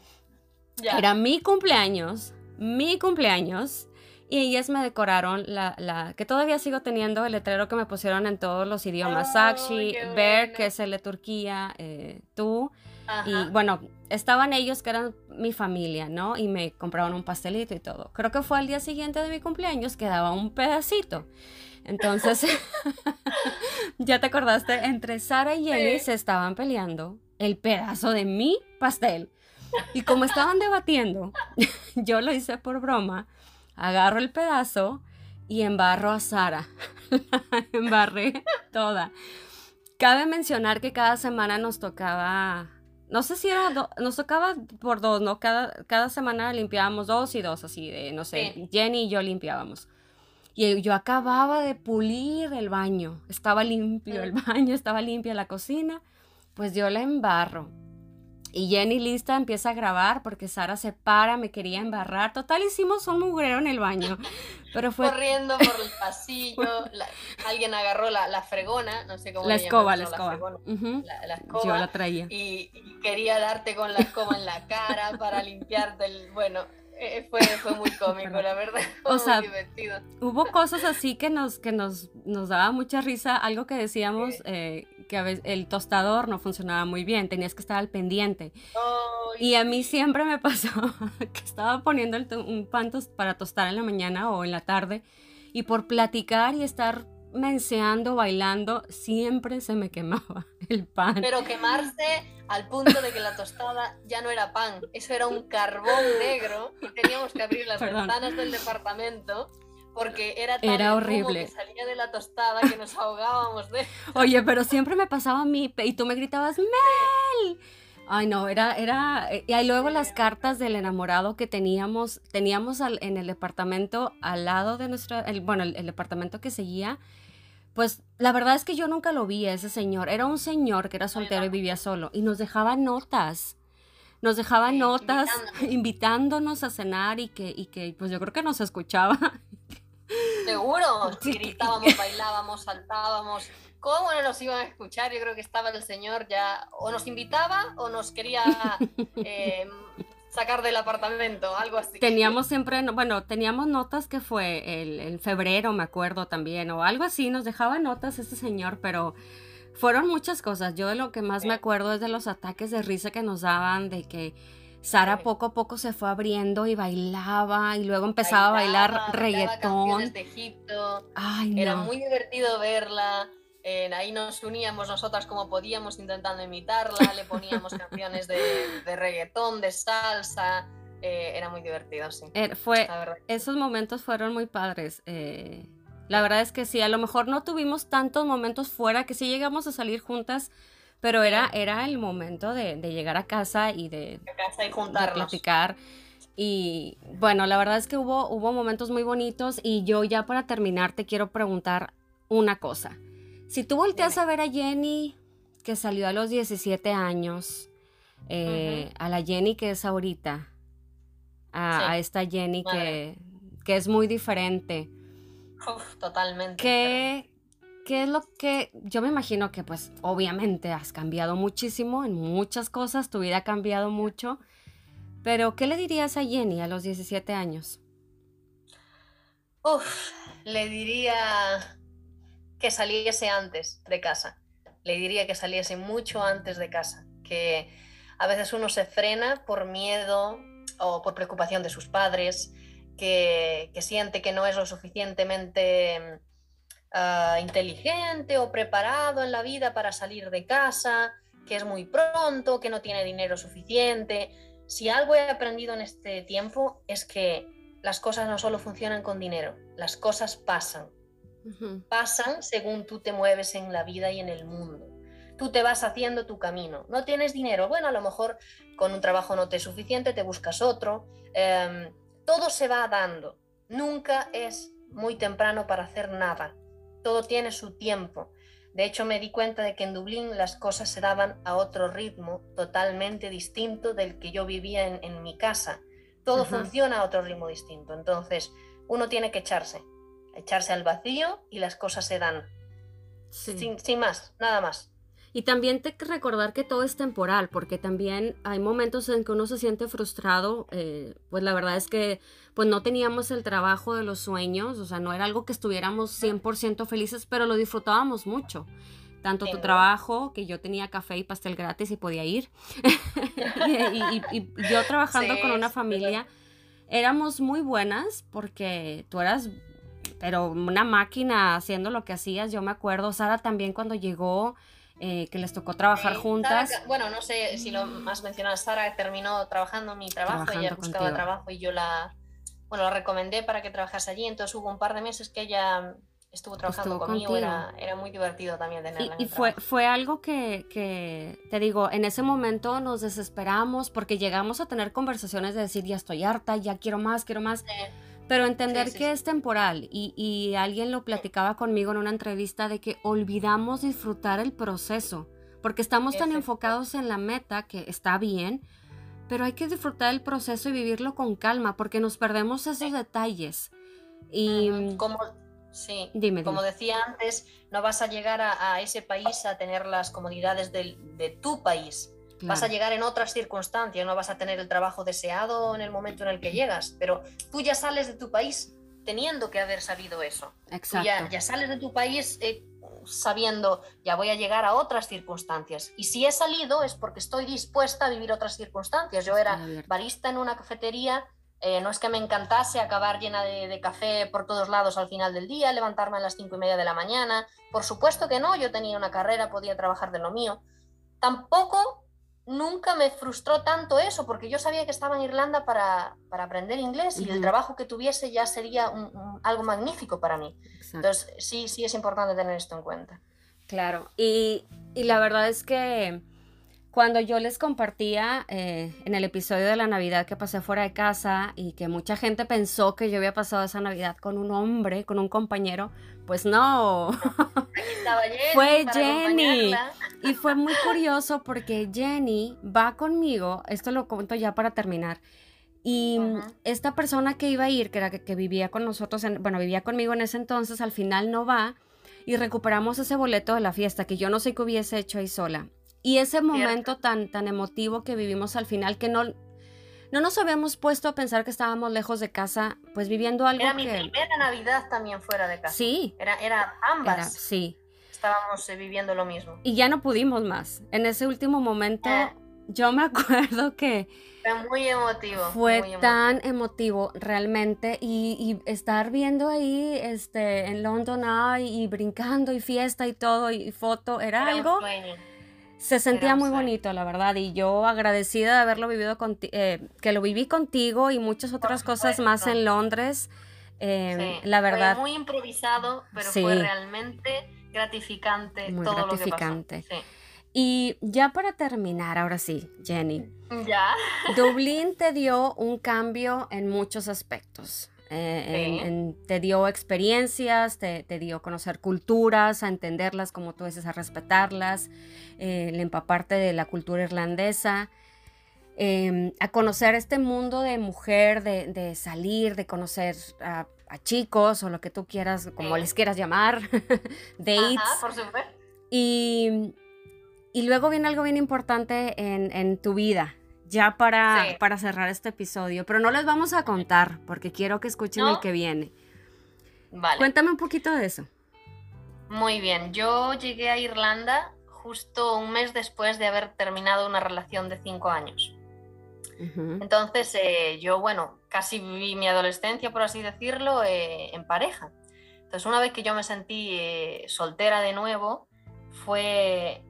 Era mi cumpleaños, mi cumpleaños, y ellas me decoraron la, la, que todavía sigo teniendo el letrero que me pusieron en todos los idiomas, Sakshi, Ber, que es el de Turquía, eh, tú, y bueno, estaban ellos que eran mi familia, ¿no? Y me compraban un pastelito y todo. Creo que fue al día siguiente de mi cumpleaños que daba un pedacito. Entonces, [LAUGHS] ya te acordaste, entre Sara y Jenny se estaban peleando el pedazo de mi pastel. Y como estaban debatiendo, [LAUGHS] yo lo hice por broma, agarro el pedazo y embarro a Sara. [LAUGHS] embarré toda. Cabe mencionar que cada semana nos tocaba no sé si era, nos tocaba por dos, ¿no? Cada, cada semana limpiábamos dos y dos, así de, no sé, Jenny y yo limpiábamos. Y yo acababa de pulir el baño, estaba limpio el baño, estaba limpia la cocina, pues yo la embarro. Y Jenny lista empieza a grabar porque Sara se para, me quería embarrar. Total, hicimos un mugrero en el baño. [LAUGHS] Pero fue... Corriendo por el pasillo, [LAUGHS] alguien agarró la, fregona, no sé cómo la escoba, la escoba. La, escoba. Yo la traía. Y, quería darte con la escoba en la cara para limpiarte el... Bueno, eh, fue, fue, muy [LAUGHS] cómico, la verdad. [LAUGHS] o sea, divertido. hubo cosas así que nos, que nos, nos daba mucha risa. Algo que decíamos, eh, que a veces el tostador no funcionaba muy bien, tenías que estar al pendiente. y a mí siempre me [LAUGHS] pasó que estaba poniendo un pan para tostar en la mañana o en la tarde y por platicar y estar menseando, bailando, siempre se me quemaba el pan. Pero quemarse al punto de que la tostada ya no era pan, eso era un carbón negro y teníamos que abrir las ventanas del departamento porque era tan era horrible. que salía de la tostada que nos ahogábamos de... [LAUGHS] Oye, pero siempre me pasaba a mí y tú me gritabas, ¡Mel! Ay, no, era, era, y ahí luego las cartas del enamorado que teníamos, teníamos en el departamento al lado de nuestro, el, bueno, el, departamento que seguía, pues la verdad es que yo nunca lo vi a ese señor, era un señor que era soltero y vivía solo, y nos dejaba notas, nos dejaba notas invitándonos. a cenar y que, y que, pues yo creo que nos escuchaba Seguro, [LAUGHS] gritábamos, bailábamos, saltábamos. ¿Cómo no nos iban a escuchar? Yo creo que estaba el señor ya, o nos invitaba o nos quería [LAUGHS] em, sacar del apartamento, algo así. Teníamos siempre, bueno, teníamos notas que fue el, en febrero, me acuerdo también, o algo así, nos dejaba notas este señor, pero fueron muchas cosas. Yo de lo que más me acuerdo es de los ataques de risa que nos daban, de que Sara poco a poco se fue abriendo y bailaba y luego empezaba a bailar reggaetón. de Egipto. Era muy divertido verla. Ahí nos uníamos nosotras como podíamos intentando imitarla, le poníamos [LAUGHS] canciones de, reggaetón, de salsa. Eh, era muy divertido, sí. Er, fue, esos momentos fueron muy padres. Eh, la verdad es que sí, a lo mejor no tuvimos tantos momentos fuera que sí llegamos a salir juntas pero era, era el momento de, llegar a casa y de, platicar. Y bueno, la verdad es que hubo, hubo momentos muy bonitos y yo ya para terminar te quiero preguntar una cosa. Si tú volteas a ver a Jenny que salió a los 17 años, eh, a la Jenny que es ahorita, a, esta Jenny que, que, es muy diferente. totalmente. ¿Qué, ¿qué es lo que yo me imagino que pues obviamente has cambiado muchísimo en muchas cosas, tu vida ha cambiado mucho, pero ¿qué le dirías a Jenny a los 17 años? Uf, le diría que saliese antes de casa, le diría que saliese mucho antes de casa, que a veces uno se frena por miedo o por preocupación de sus padres, que, que siente que no es lo suficientemente ah, inteligente o preparado en la vida para salir de casa, que es muy pronto, que no tiene dinero suficiente. Si algo he aprendido en este tiempo es que las cosas no solo funcionan con dinero, las cosas pasan. Pasan según tú te mueves en la vida y en el mundo. Tú te vas haciendo tu camino. No tienes dinero, bueno, a lo mejor con un trabajo no te es suficiente, te buscas otro. Em, todo se va dando. Nunca es muy temprano para hacer nada. Todo tiene su tiempo. De hecho, me di cuenta de que en Dublín las cosas se daban a otro ritmo totalmente distinto del que yo vivía en, mi casa. Todo funciona a otro ritmo distinto. Entonces, uno tiene que echarse, echarse al vacío y las cosas se dan. Sin, sin más, nada más. Y también te recordar que todo es temporal, porque también hay momentos en que uno se siente frustrado, eh, pues la verdad es que pues no teníamos el trabajo de los sueños, o sea, no era algo que estuviéramos 100% felices, pero lo disfrutábamos mucho. Tanto tu trabajo, que yo tenía café y pastel gratis y podía ir, [LAUGHS] y, yo trabajando con una familia, éramos muy buenas porque tú eras pero una máquina haciendo lo que hacías. Yo me acuerdo, Sara también cuando llegó, eh, que les tocó trabajar juntas. bueno, no sé si lo has mencionado, Sara terminó trabajando mi trabajo, ella buscaba trabajo y yo la, bueno, la recomendé para que trabajase allí, entonces hubo un par de meses que ella estuvo trabajando conmigo, era, era, muy divertido también tenerla. Y, y fue, fue algo que, que, te digo, en ese momento nos desesperamos porque llegamos a tener conversaciones de decir, ya estoy harta, ya quiero más, quiero más. Pero entender que es temporal y, alguien lo platicaba conmigo en una entrevista de que olvidamos disfrutar el proceso, porque estamos tan enfocados en la meta que está bien, pero hay que disfrutar el proceso y vivirlo con calma, porque nos perdemos esos detalles. Y como, sí, como decía antes, no vas a llegar a, ese país a tener las comodidades de tu país Vas a llegar en otras circunstancias, no vas a tener el trabajo deseado en el momento en el que llegas, pero tú ya sales de tu país teniendo que haber sabido eso. Exacto. Ya, ya, sales de tu país eh, sabiendo, ya voy a llegar a otras circunstancias. Y si he salido es porque estoy dispuesta a vivir otras circunstancias. Yo era barista en una cafetería, eh, no es que me encantase acabar llena de, de, café por todos lados al final del día, levantarme a las cinco y media de la mañana. Por supuesto que no, yo tenía una carrera, podía trabajar de lo mío. Tampoco nunca me frustró tanto eso, porque yo sabía que estaba en Irlanda para, aprender inglés y el trabajo que tuviese ya sería algo magnífico para mí. Entonces, sí, sí es importante tener esto en cuenta. Claro, y, la verdad es que cuando yo les compartía eh, en el episodio de la Navidad que pasé fuera de casa y que mucha gente pensó que yo había pasado esa Navidad con un hombre, con un compañero, pues no. [LAUGHS] fue Jenny. Y fue muy [LAUGHS] curioso porque Jenny va conmigo, esto lo cuento ya para terminar. Y esta persona que iba a ir, que era que, vivía con nosotros, bueno, vivía conmigo en ese entonces, al final no va y recuperamos ese boleto de la fiesta que yo no sé qué hubiese hecho ahí sola. Y ese momento tan, tan emotivo que vivimos al final, que no, no nos habíamos puesto a pensar que estábamos lejos de casa, pues viviendo algo era que... mi primera Navidad también fuera de casa. Sí. Era, era ambas. sí. Estábamos eh, viviendo lo mismo. Y ya no pudimos más. En ese último momento, eh. yo me [LAUGHS] acuerdo que... Fue muy emotivo. Fue tan emotivo realmente. Y, estar viendo ahí este, en London y, y brincando y fiesta y todo y, foto, era, algo se sentía muy bonito, la verdad, y yo agradecida de haberlo vivido contigo, eh, que lo viví contigo y muchas otras cosas más en Londres. Eh, la verdad. Fue muy improvisado, pero fue realmente gratificante muy todo gratificante. lo que pasó. Y ya para terminar, ahora sí, Jenny. Ya. Dublín te dio un cambio en muchos aspectos. Eh, te dio experiencias, te, dio conocer culturas, a entenderlas, como tú dices, a respetarlas, eh, empaparte de la cultura irlandesa, em, a conocer este mundo de mujer, de, salir, de conocer a, chicos o lo que tú quieras, como les quieras llamar, [LAUGHS] dates. por supuesto. Y, y luego viene algo bien importante en, en tu vida, ya para, para cerrar este episodio, pero no les vamos a contar porque quiero que escuchen el que viene. Vale. Cuéntame un poquito de eso. Muy bien, yo llegué a Irlanda justo un mes después de haber terminado una relación de cinco años. Entonces, eh, yo, bueno, casi viví mi adolescencia, por así decirlo, eh, en pareja. Entonces, una vez que yo me sentí eh, soltera de nuevo, fue,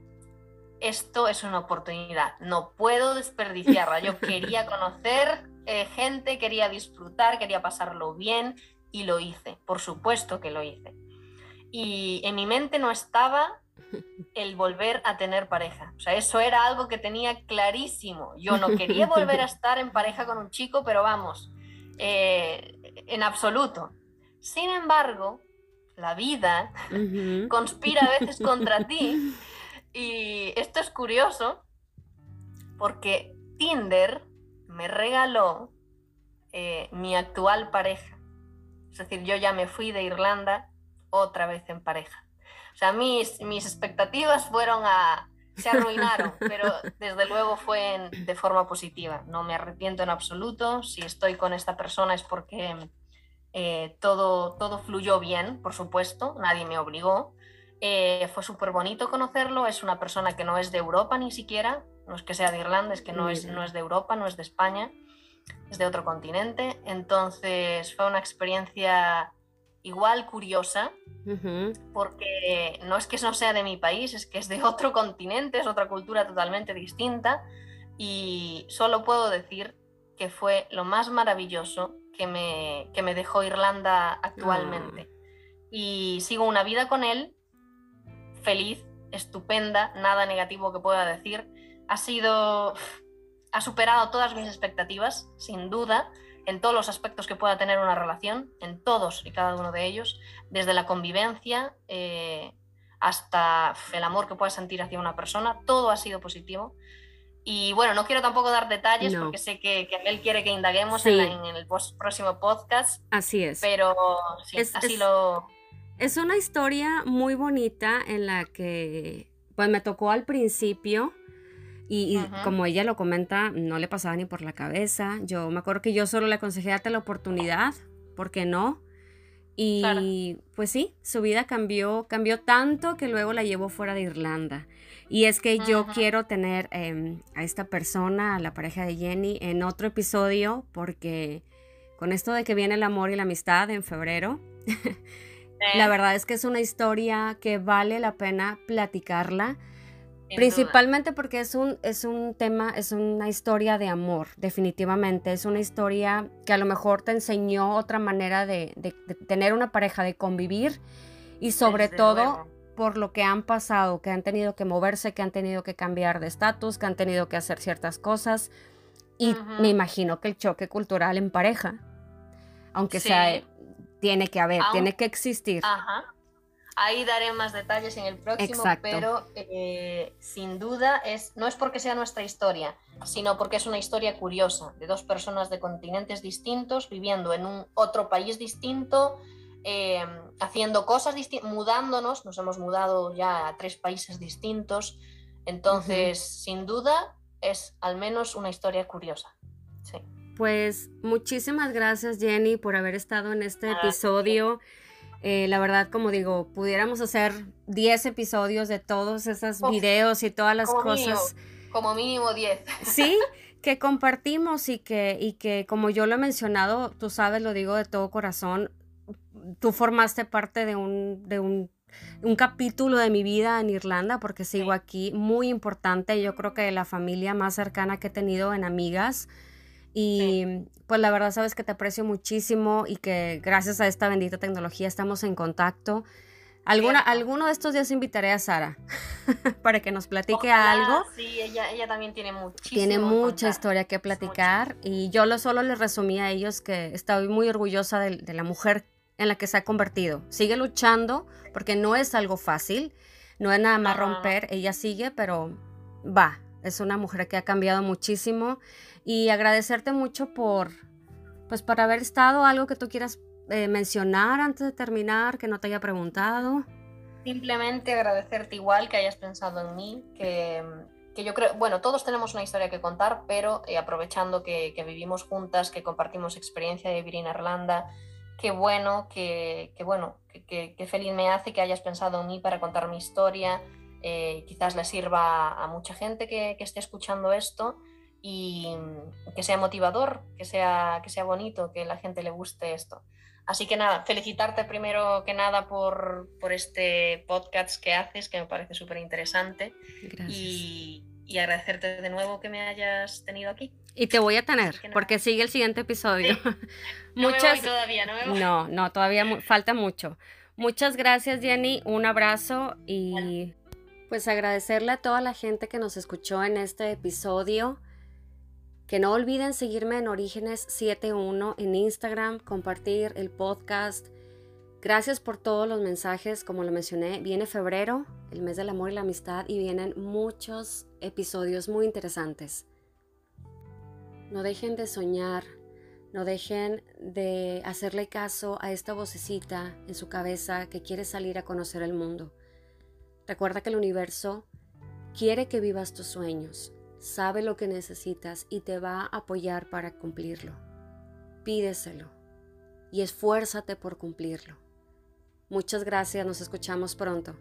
esto es una oportunidad, no puedo desperdiciarla. Yo [LAUGHS] quería conocer eh, gente, quería disfrutar, quería pasarlo bien y lo hice, por supuesto que lo hice. Y en mi mente no estaba el volver a tener pareja. O sea, eso era algo que tenía clarísimo. Yo no quería volver a [LAUGHS] estar en pareja con un chico, pero vamos, eh, en absoluto. Sin embargo, la vida conspira a veces contra ti. [LAUGHS] Y esto es curioso porque Tinder me regaló eh, mi actual pareja. Es decir, yo ya me fui de Irlanda otra vez en pareja. O sea, mis, mis expectativas fueron a... se arruinaron, [LAUGHS] pero desde luego fue de forma positiva. No me arrepiento en absoluto. Si estoy con esta persona es porque eh, todo, todo fluyó bien, por supuesto, nadie me obligó. Eh, fue súper bonito conocerlo, es una persona que no es de Europa ni siquiera, no es que sea de Irlanda, es que no es, no es de Europa, no es de España, es de otro continente. Entonces fue una experiencia igual curiosa, porque no es que no sea de mi país, es que es de otro continente, es otra cultura totalmente distinta, y solo puedo decir que fue lo más maravilloso que me, me dejó Irlanda actualmente. Ah. Y sigo una vida con él, feliz, estupenda, nada negativo que pueda decir. Ha sido, ha superado todas mis expectativas, sin duda, en todos los aspectos que pueda tener una relación, en todos y cada uno de ellos, desde la convivencia eh, hasta el amor que pueda sentir hacia una persona, todo ha sido positivo. Y bueno, no quiero tampoco dar detalles porque sé que, que, él quiere que indaguemos en, el próximo podcast. Así es. Pero sí, así lo... Es una historia muy bonita en la que pues me tocó al principio y, como ella lo comenta, no le pasaba ni por la cabeza. Yo me acuerdo que yo solo le aconsejé darte la oportunidad, ¿por qué no? Y pues sí, su vida cambió, cambió tanto que luego la llevó fuera de Irlanda. Y es que yo quiero tener em, a esta persona, a la pareja de Jenny, en otro episodio, porque con esto de que viene el amor y la amistad en febrero, [LAUGHS] la verdad es que es una historia que vale la pena platicarla. principalmente porque es un, es un tema, es una historia de amor, definitivamente. Es una historia que a lo mejor te enseñó otra manera de, tener una pareja, de convivir y sobre todo por lo que han pasado, que han tenido que moverse, que han tenido que cambiar de estatus, que han tenido que hacer ciertas cosas. Y me imagino que el choque cultural en pareja, aunque sea, tiene que haber, tiene que existir. Ajá. Ahí daré más detalles en el próximo, pero eh, sin duda es, no es porque sea nuestra historia, sino porque es una historia curiosa de dos personas de continentes distintos viviendo en un otro país distinto, eh, haciendo cosas distintas, mudándonos, nos hemos mudado ya a tres países distintos, entonces sin duda es al menos una historia curiosa. Sí. Pues muchísimas gracias Jenny por haber estado en este episodio. Eh, la verdad, como digo, pudiéramos hacer 10 episodios de todos esos videos y todas las cosas. como mínimo 10. [LAUGHS] Sí, que compartimos y que, y que, como yo lo he mencionado, tú sabes, lo digo de todo corazón, tú formaste parte de un, de un, capítulo de mi vida en Irlanda porque sigo aquí, muy importante, yo creo que la familia más cercana que he tenido en amigas. Y pues la verdad sabes que te aprecio muchísimo y que gracias a esta bendita tecnología estamos en contacto. Alguna, alguno de estos días invitaré a Sara [LAUGHS] para que nos platique algo. Sí, ella, ella también tiene muchísimo. Tiene mucha historia que platicar y yo lo, solo les resumí a ellos que estoy muy orgullosa de, de la mujer en la que se ha convertido. Sigue luchando porque no es algo fácil, no es nada más romper, ella sigue, pero va, es una mujer que ha cambiado muchísimo y agradecerte mucho por, pues, por haber estado, algo que tú quieras eh, mencionar antes de terminar, que no te haya preguntado. Simplemente agradecerte igual que hayas pensado en mí, que, que yo creo, bueno, todos tenemos una historia que contar, pero eh, aprovechando que, que, vivimos juntas, que compartimos experiencia de vivir en Irlanda, qué bueno, que, bueno, que, feliz me hace que hayas pensado en mí para contar mi historia. Eh, quizás le sirva a mucha gente que, esté escuchando esto y que sea motivador, que sea, que sea bonito, que la gente le guste esto. Así que nada, felicitarte primero que nada por, este podcast que haces, que me parece súper interesante. Y, y, agradecerte de nuevo que me hayas tenido aquí. Y te voy a tener, porque sigue el siguiente episodio. [LAUGHS] No Muchas... todavía, no No, no, todavía falta mucho. Muchas gracias, Jenny. Un abrazo y pues agradecerle a toda la gente que nos escuchó en este episodio. Que no olviden seguirme en Orígenes 71 en Instagram, compartir el podcast. Gracias por todos los mensajes, como lo mencioné, viene febrero, el mes del amor y la amistad, y vienen muchos episodios muy interesantes. No dejen de soñar, no dejen de hacerle caso a esta vocecita en su cabeza que quiere salir a conocer el mundo. Recuerda que el universo quiere que vivas tus sueños, sabe lo que necesitas y te va a apoyar para cumplirlo. Pídeselo y esfuérzate por cumplirlo. Muchas gracias, nos escuchamos pronto.